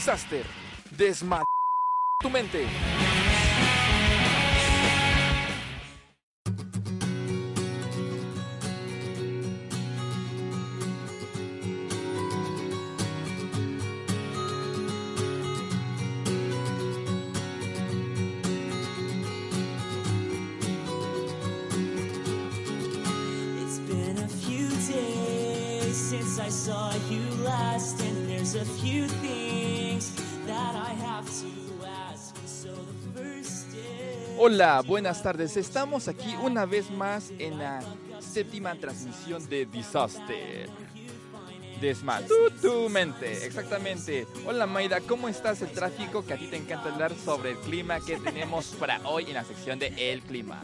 Disaster. Desma... tu mente. Hola, buenas tardes. Estamos aquí una vez más en la séptima transmisión de Disaster. Desma, tu, tu mente, exactamente. Hola Maida, ¿cómo estás? El tráfico que a ti te encanta hablar sobre el clima que tenemos para hoy en la sección de El Clima.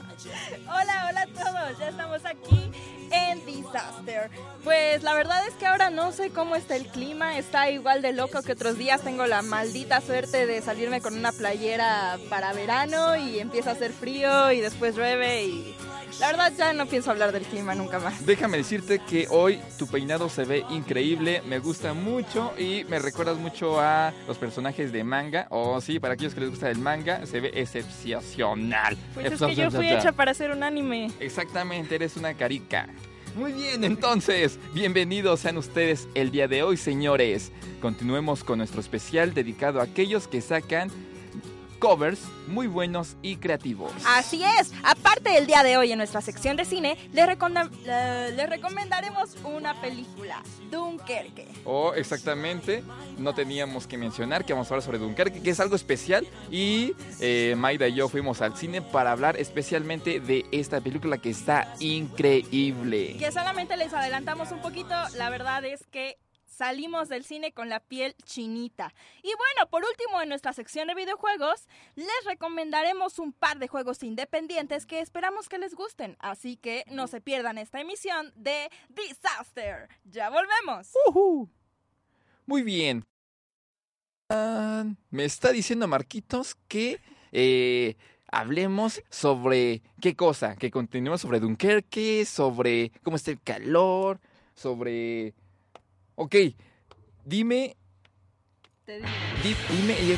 Hola, hola a todos, ya estamos aquí en Disaster. Pues la verdad es que ahora no sé cómo está el clima, está igual de loco que otros días. Tengo la maldita suerte de salirme con una playera para verano y empieza a hacer frío y después llueve y la verdad ya no pienso hablar del clima nunca más. Déjame decirte que hoy tu peinado se ve increíble, me gusta mucho y me recuerdas mucho a los personajes de manga. O sí, para aquellos que les gusta el manga, se ve excepcional. Pues es que yo fui hecha para hacer un anime. Exactamente, eres una carica. Muy bien, entonces, bienvenidos sean ustedes el día de hoy, señores. Continuemos con nuestro especial dedicado a aquellos que sacan covers muy buenos y creativos. Así es. Aparte el día de hoy en nuestra sección de cine, les recomendaremos una película, Dunkerque. Oh, exactamente. No teníamos que mencionar que vamos a hablar sobre Dunkerque, que es algo especial. Y eh, Maida y yo fuimos al cine para hablar especialmente de esta película que está increíble. Que solamente les adelantamos un poquito, la verdad es que salimos del cine con la piel chinita. Y bueno, por último en nuestra sección de videojuegos, les recomendaremos un par de juegos independientes que esperamos que les gusten. Así que no se pierdan esta emisión de Disaster. Ya volvemos. Ujú. Muy bien. Me está diciendo Marquitos que eh, hablemos sobre qué cosa, que continuemos sobre Dunkerque, sobre cómo está el calor, sobre... Ok, dime, Te digo. di- dime, ¿qué,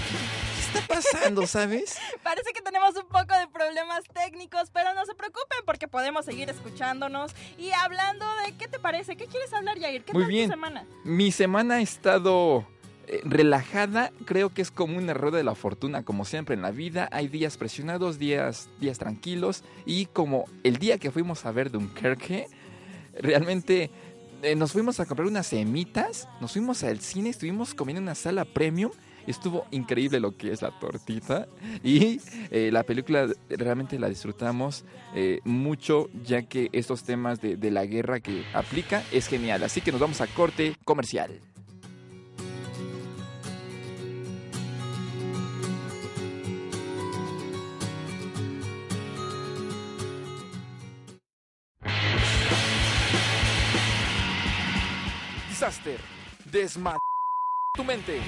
está pasando, sabes? Parece que tenemos un poco de problemas técnicos, pero no se preocupen porque podemos seguir escuchándonos y hablando de qué te parece, qué quieres hablar, Yair, qué Muy tal bien. tu semana. Mi semana ha estado eh, relajada, creo que es como una rueda de la fortuna, como siempre en la vida. Hay días presionados, días, días tranquilos, y como el día que fuimos a ver Dunkerque, realmente eh, nos fuimos a comprar unas semitas, nos fuimos al cine, estuvimos comiendo en una sala premium. Estuvo increíble lo que es la tortita y eh, la película realmente la disfrutamos eh, mucho ya que estos temas de, de la guerra que aplica es genial. Así que nos vamos a corte comercial. Disaster, desma tu mente.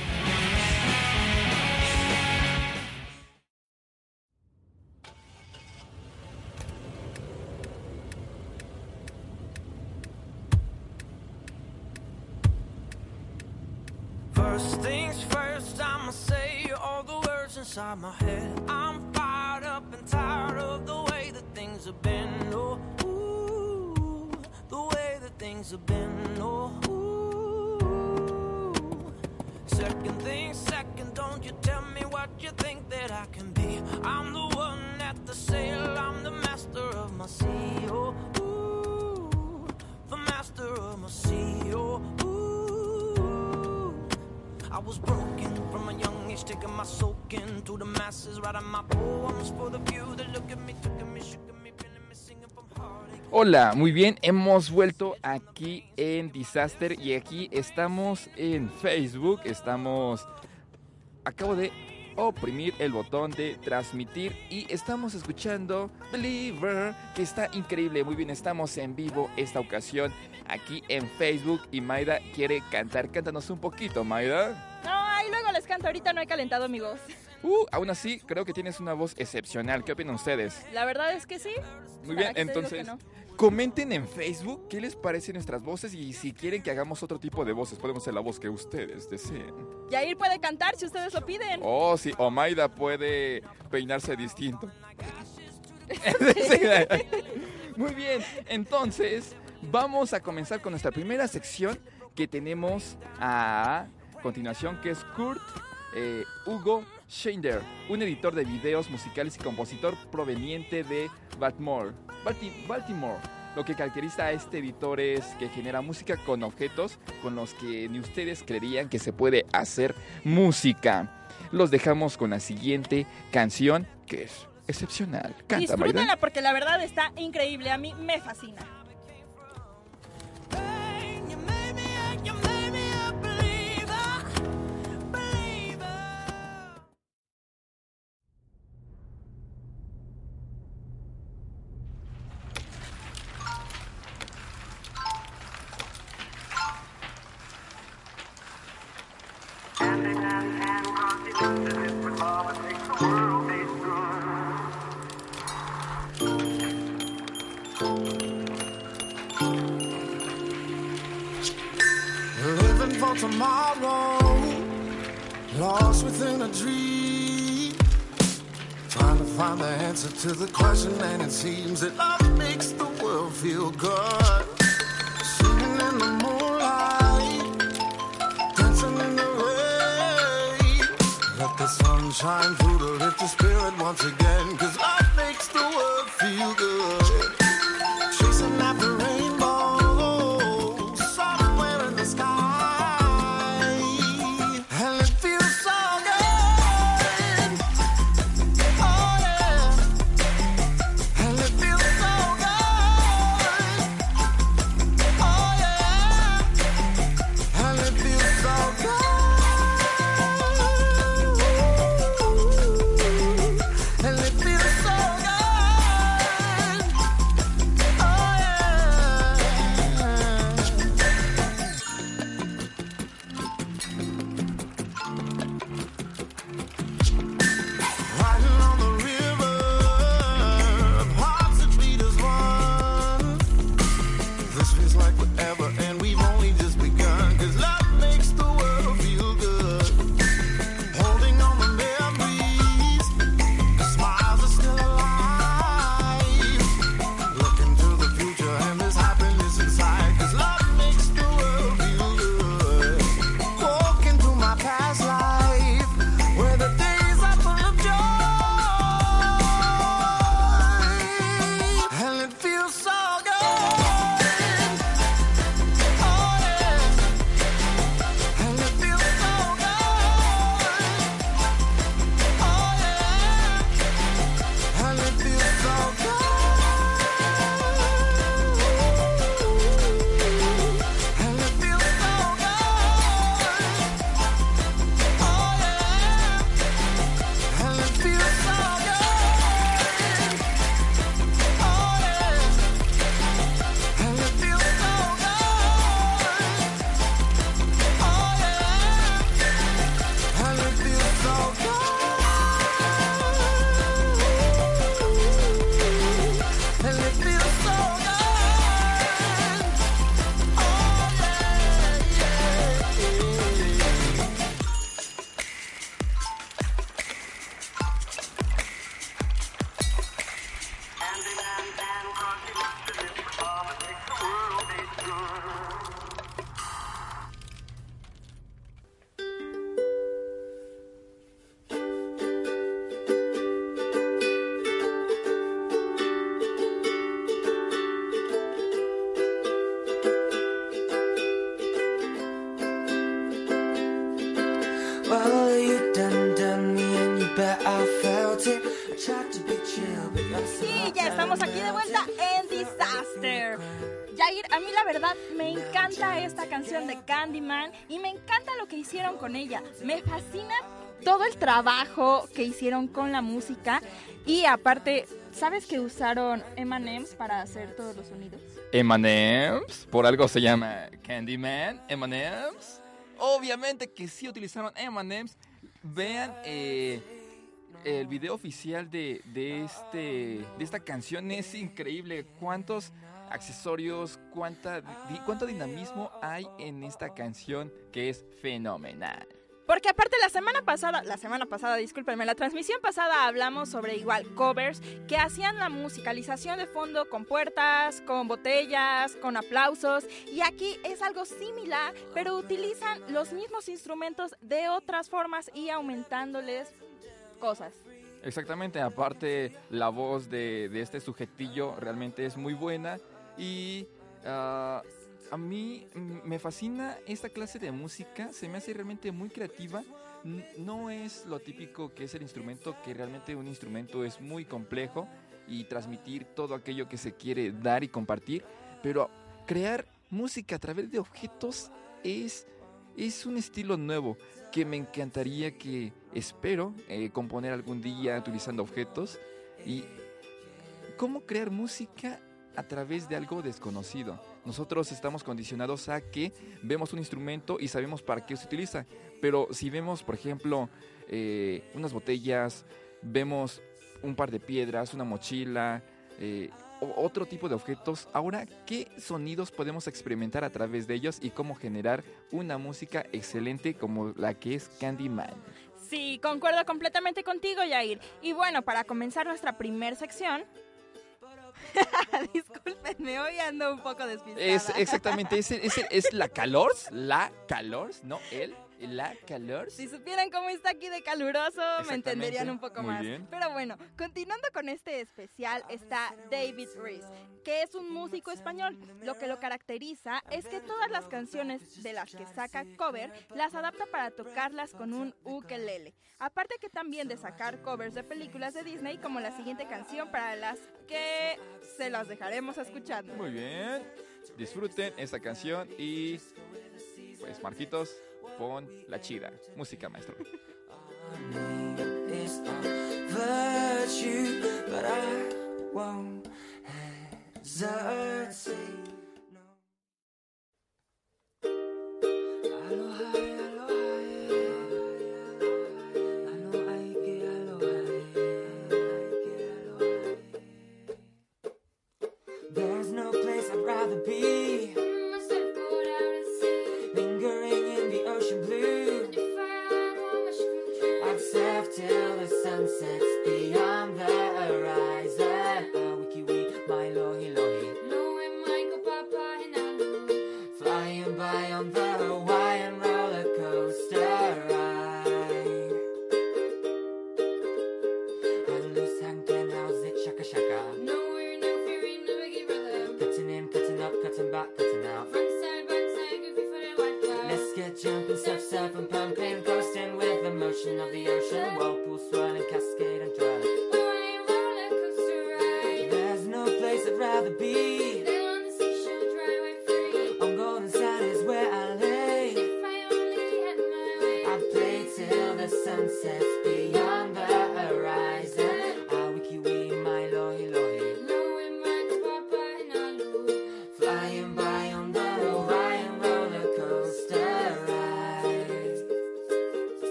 First things first, I'ma say all the words inside my head. I'm fired up and tired of the way that things have been. Oh, ooh, the way that things have been. I was broken from a young age, taking my the masses, my poems for the few that look at me, me. Hola, muy bien, hemos vuelto aquí en Disaster y aquí estamos en Facebook, estamos... Acabo de oprimir el botón de transmitir y estamos escuchando Believer, que está increíble, muy bien, estamos en vivo esta ocasión aquí en Facebook y Maida quiere cantar, cántanos un poquito, Maida. No, ahí luego les canto, ahorita no he calentado mi voz. Uh, aún así, creo que tienes una voz excepcional, ¿qué opinan ustedes? La verdad es que sí. Muy ¿Para bien, entonces... no? Comenten en Facebook qué les parecen nuestras voces y si quieren que hagamos otro tipo de voces, podemos hacer la voz que ustedes deseen. Yair puede cantar si ustedes lo piden. Oh, sí, o Maida puede peinarse distinto. Muy bien, entonces vamos a comenzar con nuestra primera sección que tenemos a continuación, que es Kurt eh, Hugo Schender, un editor de videos musicales y compositor proveniente de Baltimore. Balti- Baltimore. Lo que caracteriza a este editor es que genera música con objetos con los que ni ustedes creerían que se puede hacer música. Los dejamos con la siguiente canción que es excepcional. Canta. Disfrútenla porque la verdad está increíble. A mí me fascina. Find the answer to the question, and it seems that love makes the world feel good. Singing in the moonlight, dancing in the rain. Let the sun shine through to lift your spirit once again, cause love makes the world feel good. Hicieron con ella. Me fascina todo el trabajo que hicieron con la música y aparte, ¿sabes que usaron M&M's para hacer todos los sonidos? M&M's, por algo se llama Candyman, M&M's. Obviamente que sí utilizaron M&M's. Vean eh, el video oficial de, de, este, de esta canción, es increíble. ¿Cuántos accesorios, cuánta, di- cuánto dinamismo hay en esta canción que es fenomenal? Porque aparte la semana pasada, la semana pasada, discúlpenme, la transmisión pasada hablamos sobre igual covers que hacían la musicalización de fondo con puertas, con botellas, con aplausos y aquí es algo similar, pero utilizan los mismos instrumentos de otras formas y aumentándoles cosas. Exactamente, aparte la voz de, de este sujetillo realmente es muy buena y ah, a mí me fascina esta clase de música, se me hace realmente muy creativa. No es lo típico que es el instrumento, que realmente un instrumento es muy complejo y transmitir todo aquello que se quiere dar y compartir, pero crear música a través de objetos es, es un estilo nuevo que me encantaría que espero eh, componer algún día utilizando objetos y cómo crear música a través de algo desconocido. Nosotros estamos condicionados a que vemos un instrumento y sabemos para qué se utiliza, pero si vemos, por ejemplo, eh, unas botellas, vemos un par de piedras, una mochila, eh, otro tipo de objetos, ahora, ¿qué sonidos podemos experimentar a través de ellos y cómo generar una música excelente como la que es Candyman? Sí, concuerdo completamente contigo, Yair. Y bueno, para comenzar nuestra primer sección... Discúlpenme, hoy ando un poco despistada. Es exactamente, es, es, es la calors, la calors, no él, la calors. Si supieran cómo está aquí de caluroso, me entenderían un poco Muy más. bien. Pero bueno, continuando con este especial está David Rees, que es un músico español. Lo que lo caracteriza es que todas las canciones de las que saca cover las adapta para tocarlas con un ukelele. Aparte que también de sacar covers de películas de Disney como la siguiente canción para las que se las dejaremos escuchando. Muy bien, disfruten esta canción y pues Marquitos, pon la chida, música maestro.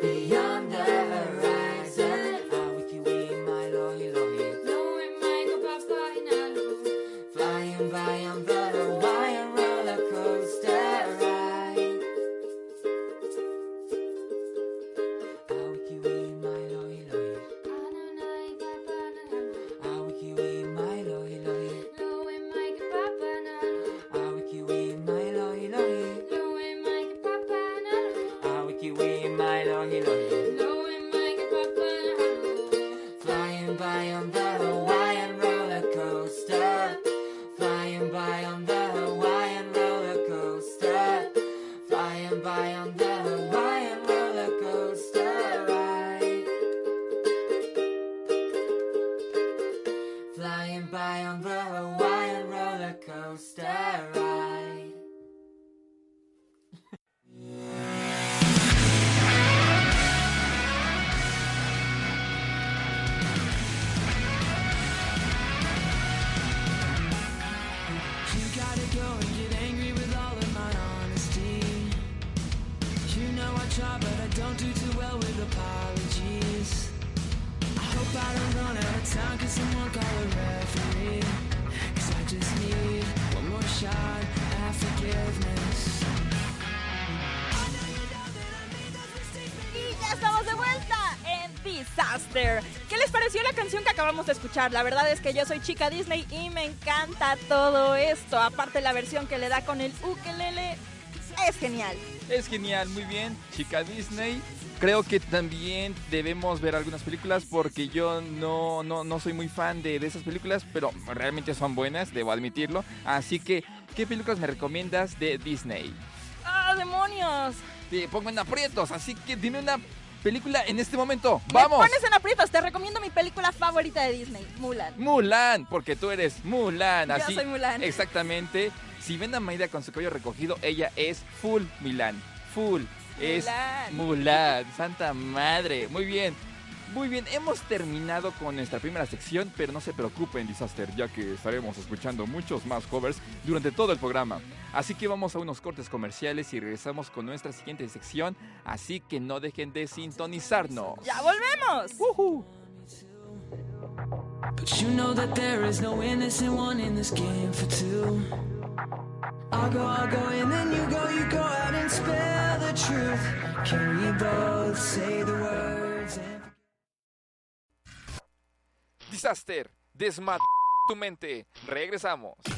Beyond the Disaster. ¿Qué les pareció la canción que acabamos de escuchar? La verdad es que yo soy chica Disney y me encanta todo esto. Aparte la versión que le da con el ukelele es genial. Es genial, muy bien, chica Disney. Creo que también debemos ver algunas películas porque yo no, no, no soy muy fan de, de esas películas, pero realmente son buenas, debo admitirlo. Así que, ¿qué películas me recomiendas de Disney? ¡Ah, demonios! Te pongo en aprietos, así que dime una película en este momento. Me ¡Vamos! pones en aprietos, te recomiendo mi película favorita de Disney, Mulan. Mulan, porque tú eres Mulan. Yo Así, soy Mulan. Exactamente. Si ven a Maida con su cabello recogido, ella es full Milan. Full. Es Mulan. Mulan. Santa madre. Muy bien. Muy bien, hemos terminado con nuestra primera sección, pero no se preocupen, Disaster, ya que estaremos escuchando muchos más covers durante todo el programa. Así que vamos a unos cortes comerciales y regresamos con nuestra siguiente sección, así que no dejen de sintonizarnos. ¡Ya volvemos! I'll go, I'll go, and then you go, you go out and spell the truth. Can we both say the words and Disaster, desmat tu mente. Regresamos.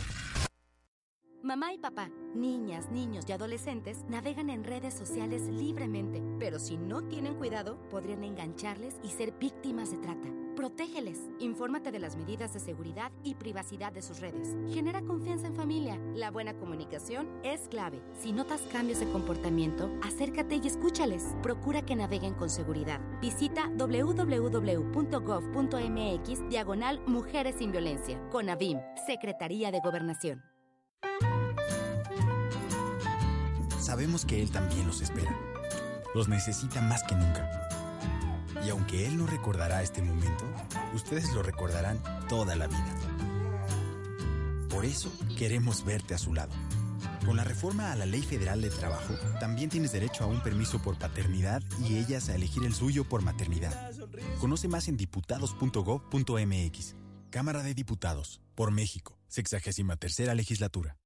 Mamá y papá, niñas, niños y adolescentes navegan en redes sociales libremente, pero si no tienen cuidado, podrían engancharles y ser víctimas de trata. Protégeles, infórmate de las medidas de seguridad y privacidad de sus redes. Genera confianza en familia. La buena comunicación es clave. Si notas cambios de comportamiento, acércate y escúchales. Procura que naveguen con seguridad. Visita www.gov.mx diagonal Mujeres sin Violencia. Con AVIM, Secretaría de Gobernación. Sabemos que Él también los espera. Los necesita más que nunca. Y aunque Él no recordará este momento, ustedes lo recordarán toda la vida. Por eso queremos verte a su lado. Con la reforma a la Ley Federal de Trabajo, también tienes derecho a un permiso por paternidad y ellas a elegir el suyo por maternidad. Conoce más en diputados.gov.mx. Cámara de Diputados, por México, 63 legislatura.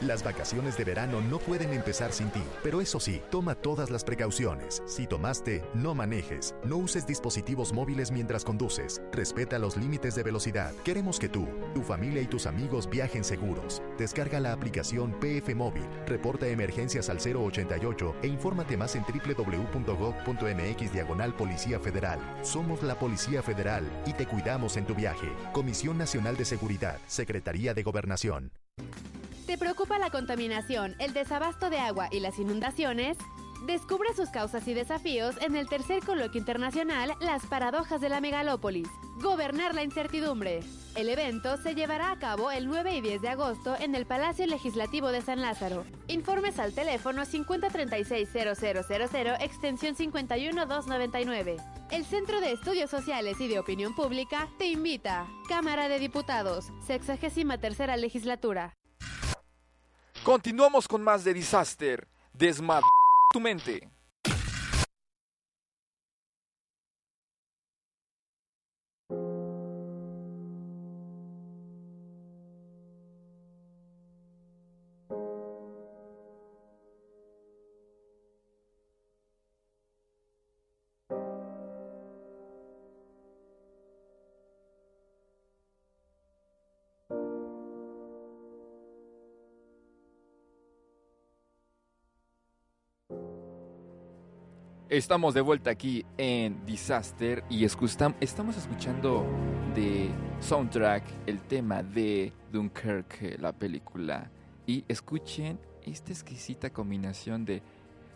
Las vacaciones de verano no pueden empezar sin ti, pero eso sí, toma todas las precauciones. Si tomaste, no manejes, no uses dispositivos móviles mientras conduces, respeta los límites de velocidad. Queremos que tú, tu familia y tus amigos viajen seguros. Descarga la aplicación PF Móvil, reporta emergencias al 088 e infórmate más en www.gov.mx diagonal Policía Federal. Somos la Policía Federal y te cuidamos en tu viaje. Comisión Nacional de Seguridad, Secretaría de Gobernación. ¿Te preocupa la contaminación, el desabasto de agua y las inundaciones? Descubre sus causas y desafíos en el tercer coloquio internacional Las paradojas de la megalópolis. Gobernar la incertidumbre. El evento se llevará a cabo el 9 y 10 de agosto en el Palacio Legislativo de San Lázaro. Informes al teléfono 5036-0000 extensión 51299. El Centro de Estudios Sociales y de Opinión Pública te invita. Cámara de Diputados, 63 legislatura. Continuamos con más de Disaster. Desmad tu mente. Estamos de vuelta aquí en Disaster y estamos escuchando de soundtrack el tema de Dunkirk, la película. Y escuchen esta exquisita combinación de,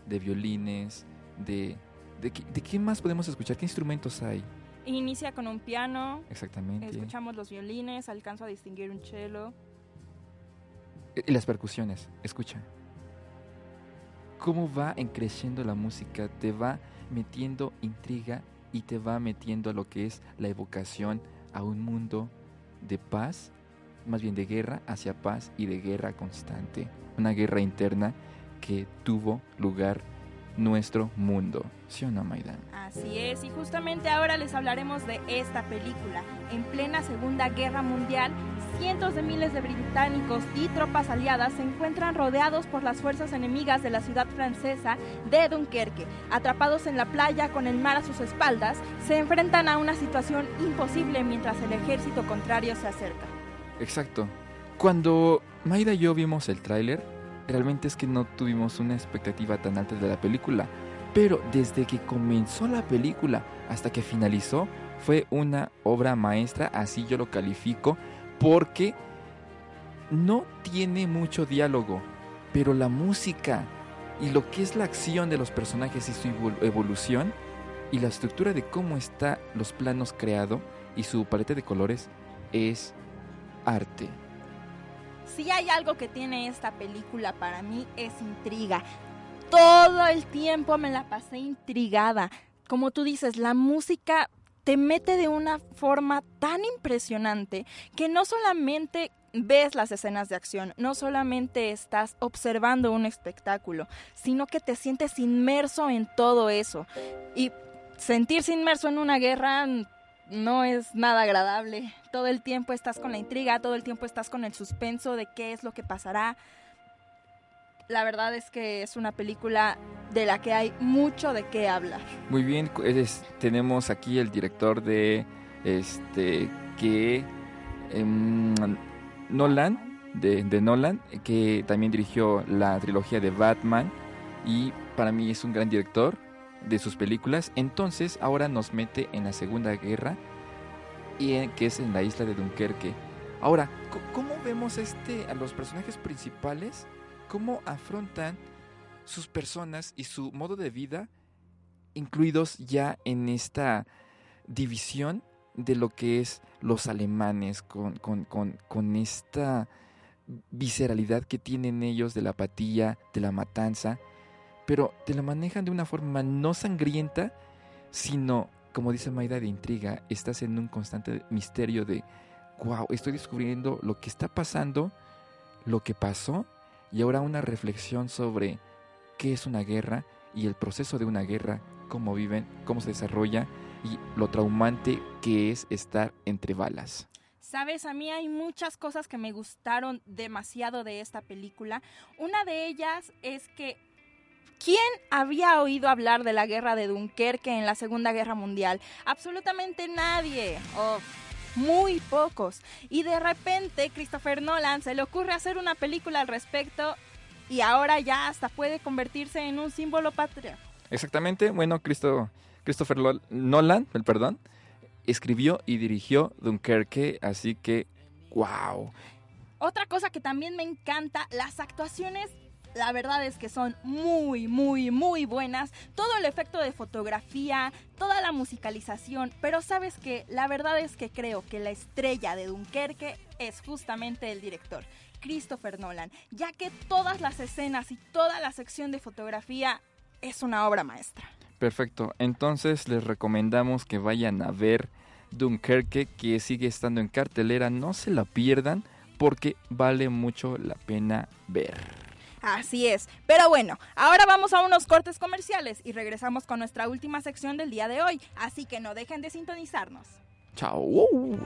de violines, de, de, de qué más podemos escuchar? ¿Qué instrumentos hay? Inicia con un piano, Exactamente. escuchamos los violines, alcanzo a distinguir un cello. Y las percusiones, escucha. Cómo va creciendo la música, te va metiendo intriga y te va metiendo a lo que es la evocación a un mundo de paz, más bien de guerra hacia paz y de guerra constante. Una guerra interna que tuvo lugar nuestro mundo. ¿Sí o no, Maida? Así es, y justamente ahora les hablaremos de esta película. En plena Segunda Guerra Mundial, cientos de miles de británicos y tropas aliadas se encuentran rodeados por las fuerzas enemigas de la ciudad francesa de Dunkerque. Atrapados en la playa con el mar a sus espaldas, se enfrentan a una situación imposible mientras el ejército contrario se acerca. Exacto. Cuando Maida y yo vimos el tráiler, realmente es que no tuvimos una expectativa tan alta de la película. Pero desde que comenzó la película hasta que finalizó, fue una obra maestra, así yo lo califico, porque no tiene mucho diálogo, pero la música y lo que es la acción de los personajes y su evol- evolución y la estructura de cómo está los planos creado y su paleta de colores es arte. Si hay algo que tiene esta película para mí es intriga. Todo el tiempo me la pasé intrigada. Como tú dices, la música te mete de una forma tan impresionante que no solamente ves las escenas de acción, no solamente estás observando un espectáculo, sino que te sientes inmerso en todo eso. Y sentirse inmerso en una guerra no es nada agradable. Todo el tiempo estás con la intriga, todo el tiempo estás con el suspenso de qué es lo que pasará. La verdad es que es una película de la que hay mucho de qué hablar. Muy bien, tenemos aquí el director de este que em, Nolan de, Nolan que también dirigió la trilogía de Batman y para mí es un gran director de sus películas. Entonces ahora nos mete en la Segunda Guerra y que es en la isla de Dunkerque. Ahora, ¿cómo vemos este a los personajes principales? ¿Cómo afrontan sus personas y su modo de vida incluidos ya en esta división de lo que es los alemanes, con, con- con- con esta visceralidad que tienen ellos de la apatía, de la matanza, pero te la manejan de una forma no sangrienta, sino, como dice Maida, de intriga. Estás en un constante misterio de, wow, estoy descubriendo lo que está pasando, lo que pasó, y ahora una reflexión sobre qué es una guerra y el proceso de una guerra, cómo viven, cómo se desarrolla y lo traumante que es estar entre balas. Sabes, a mí hay muchas cosas que me gustaron demasiado de esta película. Una de ellas es que ¿quién había oído hablar de la guerra de Dunkerque en la Segunda Guerra Mundial? Absolutamente nadie. O muy pocos. Y de repente Christopher Nolan se le ocurre hacer una película al respecto y ahora ya hasta puede convertirse en un símbolo patrio. Exactamente, bueno, Cristo, Christopher Nolan, el perdón, escribió y dirigió Dunkerque, así que, wow. Otra cosa que también me encanta, las actuaciones, la verdad es que son muy, muy, muy buenas. Todo el efecto de fotografía, toda la musicalización, pero sabes que la verdad es que creo que la estrella de Dunkerque es justamente el director. Christopher Nolan, ya que todas las escenas y toda la sección de fotografía es una obra maestra. Perfecto, entonces les recomendamos que vayan a ver Dunkerque, que sigue estando en cartelera, no se la pierdan porque vale mucho la pena ver. Así es. Pero bueno, ahora vamos a unos cortes comerciales y regresamos con nuestra última sección del día de hoy. Así que no dejen de sintonizarnos. Chao. Uh.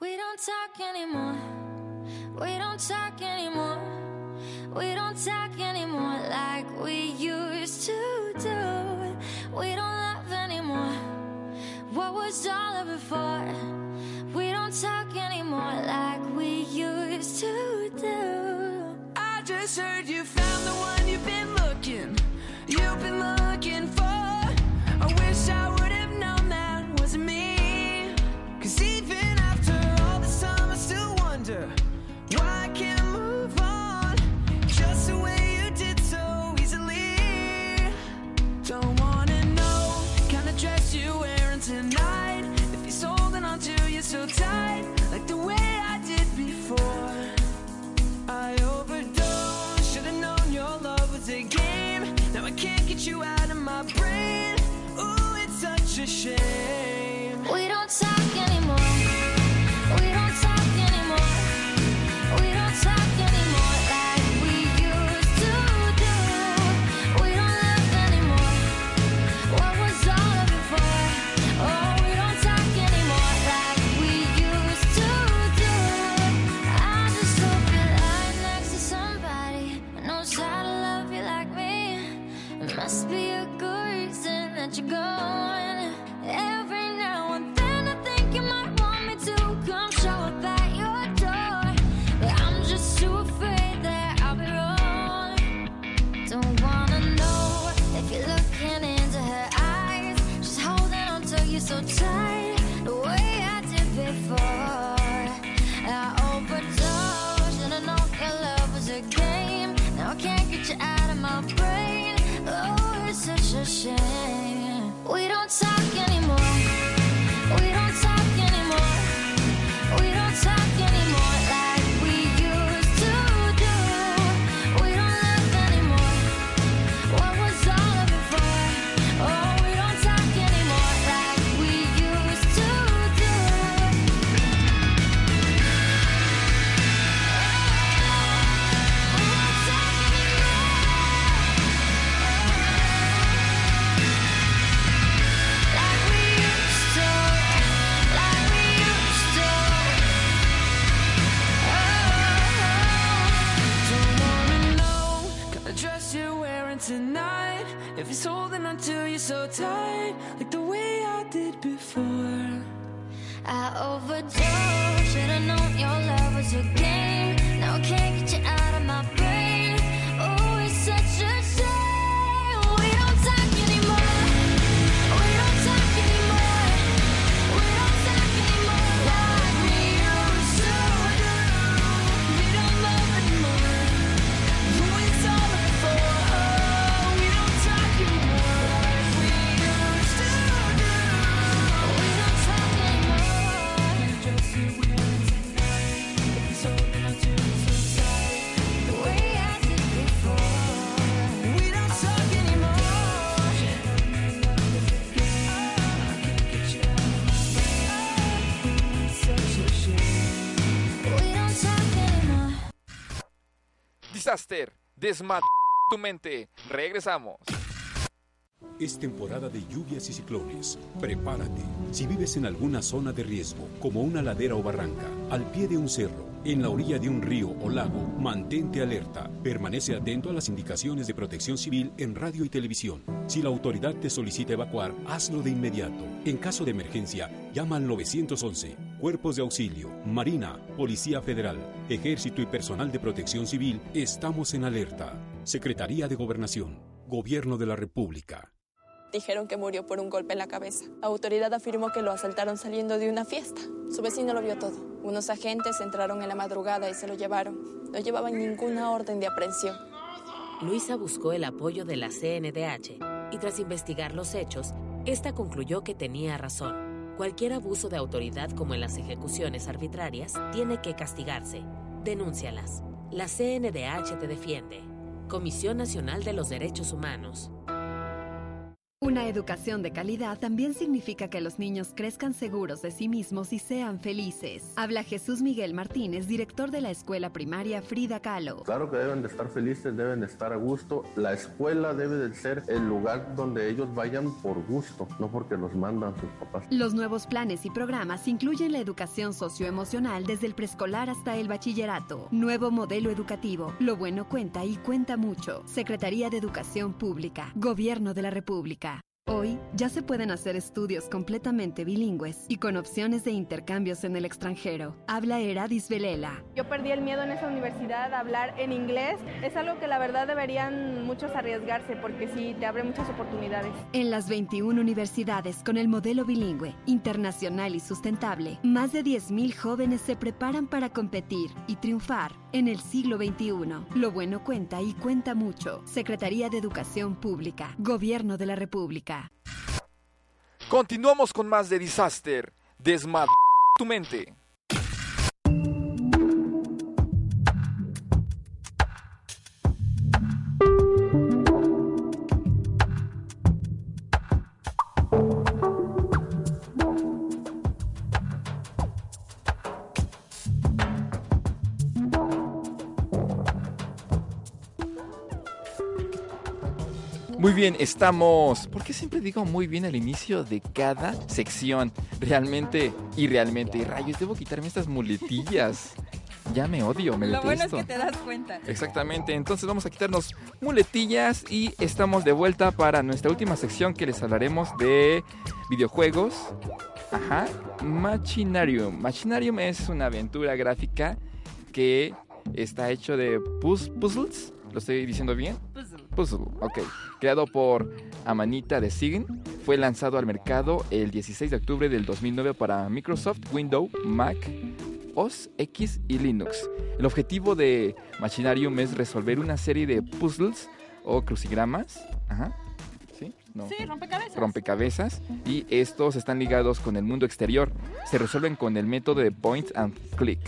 We don't talk anymore. We don't talk anymore. We don't talk anymore like we used to do. We don't love anymore. What was all of it for? We don't talk anymore like we used to do. I just heard you found the one you've been looking. You've been looking We don't talk anymore. We don't talk anymore. We don't talk anymore like we used to do. We don't laugh anymore. What was all of it for? Oh, we don't talk anymore like we used to do. I just hope you're lying next to somebody who knows how to love you like me. It must be tonight. If he's holding on to you so tight, like the way I did before. I overdosed. Should've known your love was a game. Now I can't Disaster, desmad tu mente. Regresamos. Es temporada de lluvias y ciclones. Prepárate. Si vives en alguna zona de riesgo, como una ladera o barranca, al pie de un cerro, en la orilla de un río o lago, mantente alerta. Permanece atento a las indicaciones de protección civil en radio y televisión. Si la autoridad te solicita evacuar, hazlo de inmediato. En caso de emergencia, llama al 911. Cuerpos de auxilio, Marina, Policía Federal, Ejército y personal de protección civil, estamos en alerta. Secretaría de Gobernación, Gobierno de la República. Dijeron que murió por un golpe en la cabeza. La autoridad afirmó que lo asaltaron saliendo de una fiesta. Su vecino lo vio todo. Unos agentes entraron en la madrugada y se lo llevaron. No llevaban ninguna orden de aprehensión. Luisa buscó el apoyo de la CNDH y tras investigar los hechos, esta concluyó que tenía razón. Cualquier abuso de autoridad como en las ejecuciones arbitrarias tiene que castigarse. Denúncialas. La CNDH te defiende. Comisión Nacional de los Derechos Humanos. Una educación de calidad también significa que los niños crezcan seguros de sí mismos y sean felices. Habla Jesús Miguel Martínez, director de la escuela primaria Frida Kahlo. Claro que deben de estar felices, deben de estar a gusto. La escuela debe de ser el lugar donde ellos vayan por gusto, no porque los mandan sus papás. Los nuevos planes y programas incluyen la educación socioemocional desde el preescolar hasta el bachillerato. Nuevo modelo educativo. Lo bueno cuenta y cuenta mucho. Secretaría de Educación Pública. Gobierno de la República. Hoy ya se pueden hacer estudios completamente bilingües y con opciones de intercambios en el extranjero. Habla Eradis Velela. Yo perdí el miedo en esa universidad a hablar en inglés. Es algo que la verdad deberían muchos arriesgarse porque sí te abre muchas oportunidades. En las 21 universidades con el modelo bilingüe, internacional y sustentable, más de 10.000 jóvenes se preparan para competir y triunfar en el siglo XXI. Lo bueno cuenta y cuenta mucho. Secretaría de Educación Pública, Gobierno de la República. Continuamos con más de Disaster. Desmad tu mente. Bien, estamos. ¿Por qué siempre digo muy bien al inicio de cada sección? Realmente y realmente. Y rayos, debo quitarme estas muletillas. Ya me odio, me Lo bueno es detesto. que te das cuenta. Exactamente, entonces vamos a quitarnos muletillas y estamos de vuelta para nuestra última sección que les hablaremos de videojuegos. Ajá, Machinarium. Machinarium es una aventura gráfica que está hecho de puz- puzzles. ¿Lo estoy diciendo bien? Puzzle, ok. Creado por Amanita de Sign, fue lanzado al mercado el 16 de octubre del 2009 para Microsoft, Windows, Mac, OS X y Linux. El objetivo de Machinarium es resolver una serie de puzzles o crucigramas. Ajá. ¿Sí? No. Sí, rompecabezas. Rompecabezas. Y estos están ligados con el mundo exterior. Se resuelven con el método de point and click.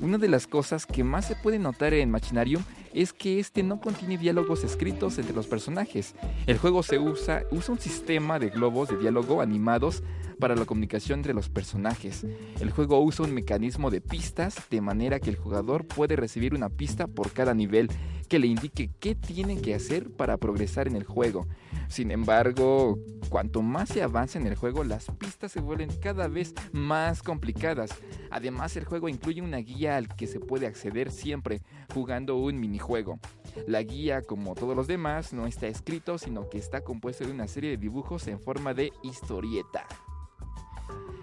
Una de las cosas que más se puede notar en Machinarium es que este no contiene diálogos escritos entre los personajes. El juego se usa, usa un sistema de globos de diálogo animados para la comunicación entre los personajes. El juego usa un mecanismo de pistas de manera que el jugador puede recibir una pista por cada nivel que le indique qué tiene que hacer para progresar en el juego. Sin embargo, cuanto más se avanza en el juego, las pistas se vuelven cada vez más complicadas. Además, el juego incluye una guía al que se puede acceder siempre jugando un minijuego. La guía, como todos los demás, no está escrito, sino que está compuesto de una serie de dibujos en forma de historieta.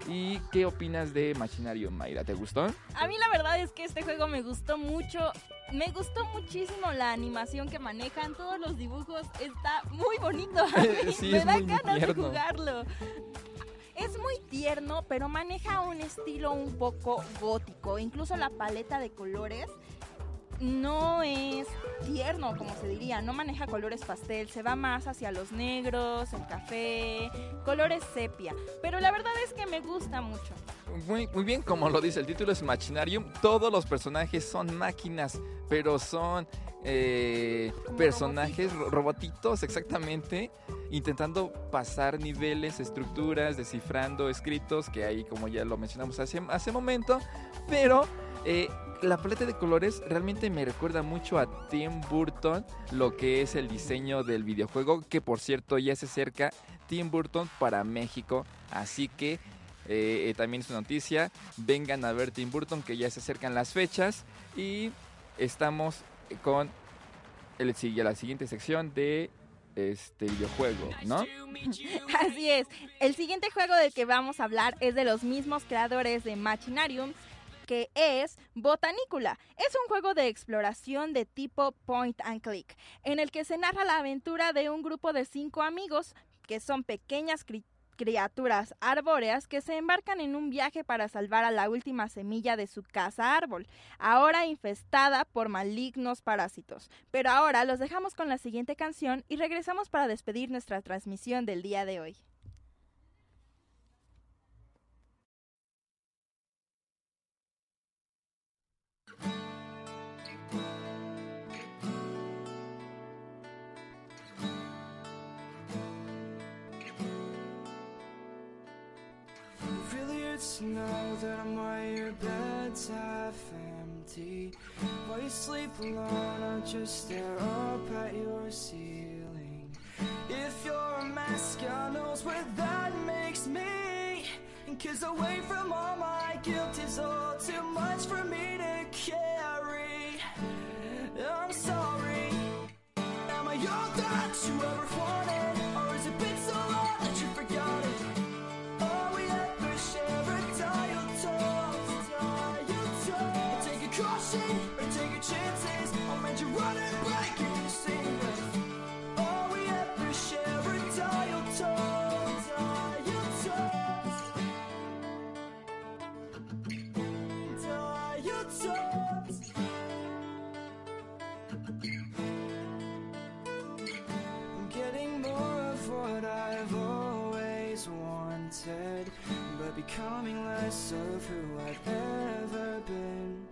¿Y qué opinas de Machinarium, Mayra? ¿Te gustó? A mí la verdad es que este juego me gustó mucho. Me gustó muchísimo la animación que manejan, todos los dibujos, está muy bonito. A mí Sí, me dan ganas de jugarlo. Es muy tierno, pero maneja un estilo un poco gótico. Incluso la paleta de colores no es tierno, como se diría. No maneja colores pastel, se va más hacia los negros, el café, colores sepia. Pero la verdad es que me gusta mucho. Muy, muy bien, como lo dice el título, es Machinarium. Todos los personajes son máquinas, pero son eh, personajes ro- robotitos, exactamente, intentando pasar niveles, estructuras, descifrando escritos, que ahí, como ya lo mencionamos hace, hace momento, pero... eh, la paleta de colores realmente me recuerda mucho a Tim Burton, lo que es el diseño del videojuego, que por cierto ya se acerca Tim Burton para México, así que eh, eh, también es una noticia. Vengan a ver Tim Burton, que ya se acercan las fechas. Y estamos con el, la siguiente sección de este videojuego, ¿no? Así es. El siguiente juego del que vamos a hablar es de los mismos creadores de Machinarium, que es Botanicula. Es un juego de exploración de tipo point and click, en el que se narra la aventura de un grupo de cinco amigos que son pequeñas cri- criaturas arbóreas que se embarcan en un viaje para salvar a la última semilla de su casa árbol, ahora infestada por malignos parásitos. Pero ahora los dejamos con la siguiente canción y regresamos para despedir nuestra transmisión del día de hoy. To know that my your bed's half empty. While you sleep alone, I just stare up at your ceiling. If you're a mess, God knows where that makes me. And Cause away from all my guilt is all too much for me to carry. I'm sorry. Am I all that you ever wanted? Less of who I've ever been.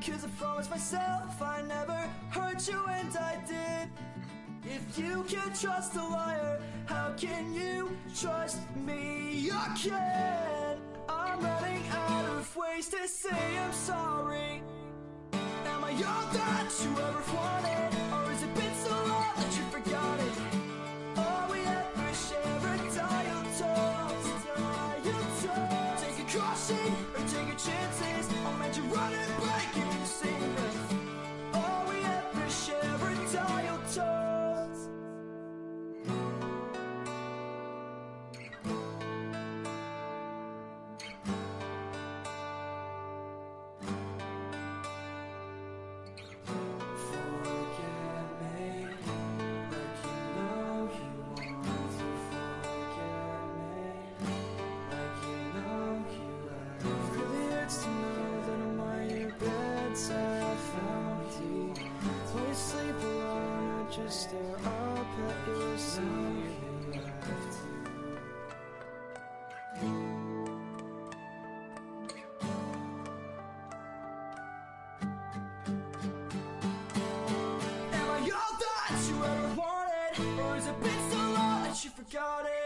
Cause I promised myself I never hurt you and I did. If you can trust a liar, how can you trust me again? I'm running out of ways to say I'm sorry. Am I all that you ever wanted? Long that you forgot it?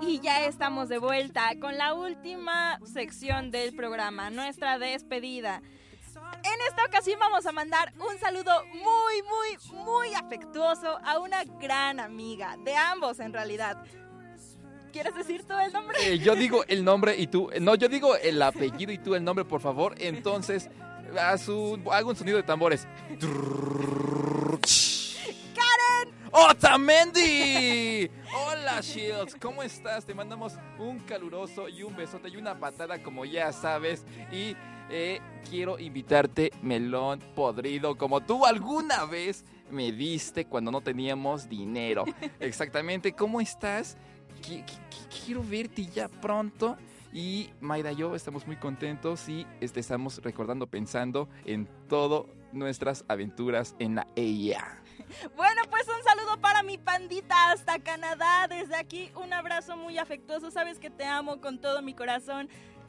Y ya estamos de vuelta con la última sección del programa, nuestra despedida. En esta ocasión vamos a mandar un saludo muy, muy, muy afectuoso a una gran amiga, de ambos en realidad. ¿Quieres decir tú el nombre? Eh, yo digo el nombre y tú. No, yo digo el apellido y tú el nombre, por favor. Entonces, haz un, hago un sonido de tambores. ¡Otamendi! Hola, Shields. ¿Cómo estás? Te mandamos un caluroso y un besote y una patada, como ya sabes. Y eh, quiero invitarte, melón podrido, como tú alguna vez me diste cuando no teníamos dinero. Exactamente. ¿Cómo estás? Qui- qui- qui- Quiero verte ya pronto. Y Mayra y yo estamos muy contentos y este, estamos recordando, pensando en todas nuestras aventuras en la EIA. Bueno, pues un saludo para mi pandita hasta Canadá. Desde aquí, un abrazo muy afectuoso. Sabes que te amo con todo mi corazón.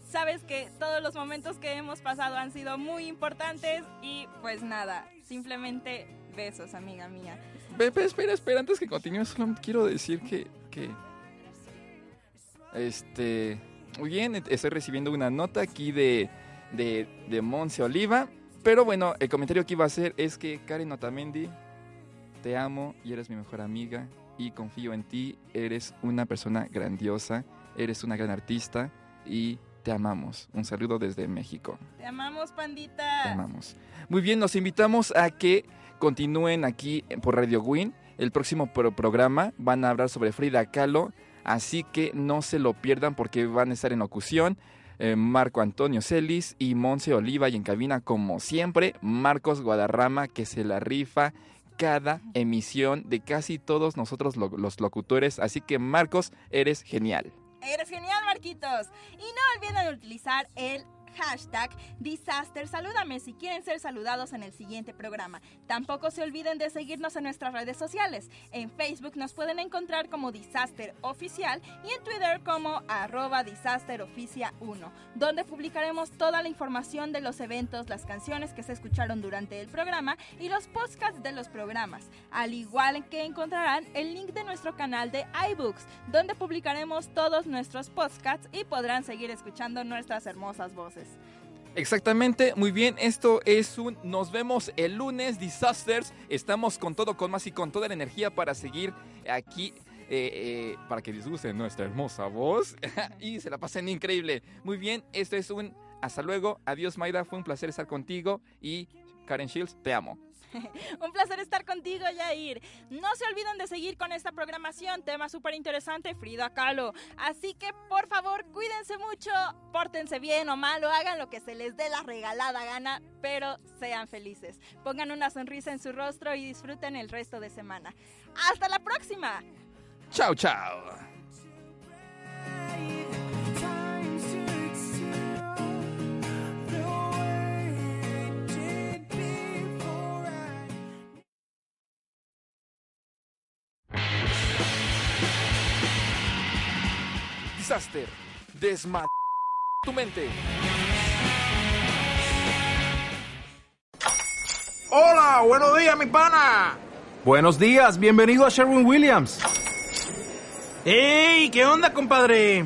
Sabes que todos los momentos que hemos pasado han sido muy importantes. Y pues nada, simplemente besos, amiga mía. Ve, espera, espera, antes que continúes, solo quiero decir que, este, muy bien, estoy recibiendo una nota aquí de, de, de Monse Oliva, pero bueno, el comentario que iba a hacer es que Karen Otamendi, te amo y eres mi mejor amiga y confío en ti, eres una persona grandiosa, eres una gran artista y te amamos. Un saludo desde México. Te amamos, pandita. Te amamos. Muy bien, los invitamos a que continúen aquí por Radio Win. El próximo pro- programa van a hablar sobre Frida Kahlo, así que no se lo pierdan porque van a estar en locución. eh, Marco Antonio Celis y Monse Oliva y en cabina como siempre Marcos Guadarrama que se la rifa cada emisión de casi todos nosotros lo- los locutores así que Marcos eres genial Eres genial, Marquitos. Y no olviden utilizar el hashtag Disaster. Salúdame si quieren ser saludados en el siguiente programa. Tampoco se olviden de seguirnos en nuestras redes sociales. En Facebook nos pueden encontrar como Disaster Oficial y en Twitter como arroba Disaster Oficia 1, donde publicaremos toda la información de los eventos, las canciones que se escucharon durante el programa y los podcasts de los programas. Al igual que encontrarán el link de nuestro canal de iBooks, donde publicaremos todos nuestros podcasts y podrán seguir escuchando nuestras hermosas voces. Exactamente, muy bien, esto es un nos vemos el lunes, Disasters, estamos con todo, con más y con toda la energía para seguir aquí, eh, eh, para que disgusten nuestra hermosa voz y se la pasen increíble. Muy bien, esto es un hasta luego, adiós Maida, fue un placer estar contigo y Karen Shields, te amo. Un placer estar contigo, Yair. No se olviden de seguir con esta programación, tema súper interesante, Frida Kahlo. Así que, por favor, cuídense mucho, pórtense bien o mal, o hagan lo que se les dé la regalada gana, pero sean felices. Pongan una sonrisa en su rostro y disfruten el resto de semana. ¡Hasta la próxima! Chao, chao. Disaster, desma tu mente. Hola, buenos días, mi pana. Buenos días, bienvenido a Sherwin Williams. ¡Ey! ¿Qué onda, compadre?